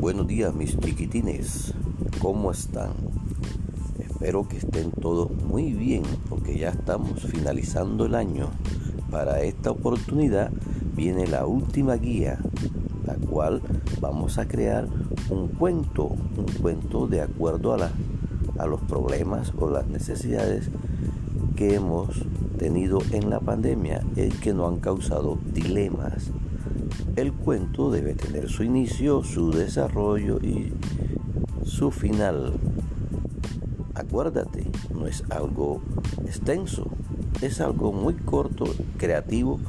Buenos días mis chiquitines, ¿cómo están? Espero que estén todos muy bien porque ya estamos finalizando el año. Para esta oportunidad viene la última guía, la cual vamos a crear un cuento, un cuento de acuerdo a, a los problemas o las necesidades que hemos tenido en la pandemia, es que no han causado dilemas el cuento debe tener su inicio, su desarrollo y su final. Acuérdate, no es algo extenso, es algo muy corto, creativo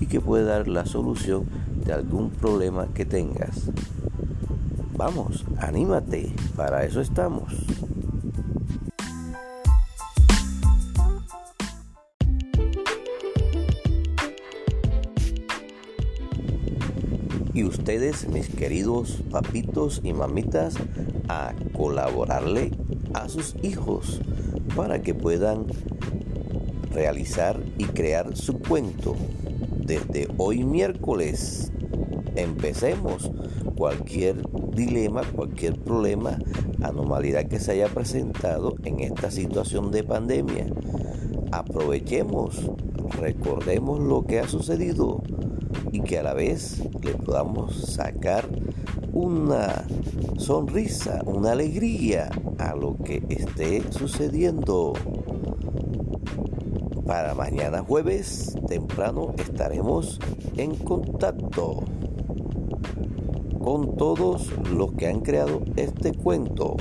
y que puede dar la solución de algún problema que tengas. Vamos, anímate, para eso estamos. Y ustedes, mis queridos papitos y mamitas, a colaborarle a sus hijos para que puedan realizar y crear su cuento. Desde hoy miércoles empecemos cualquier dilema, cualquier problema, anomalidad que se haya presentado en esta situación de pandemia. Aprovechemos, recordemos lo que ha sucedido y que a la vez le podamos sacar una sonrisa, una alegría a lo que esté sucediendo. Para mañana jueves temprano estaremos en contacto con todos los que han creado este cuento.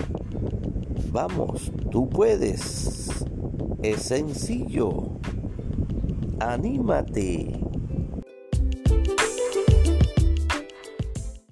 Vamos, tú puedes. Es sencillo. Anímate.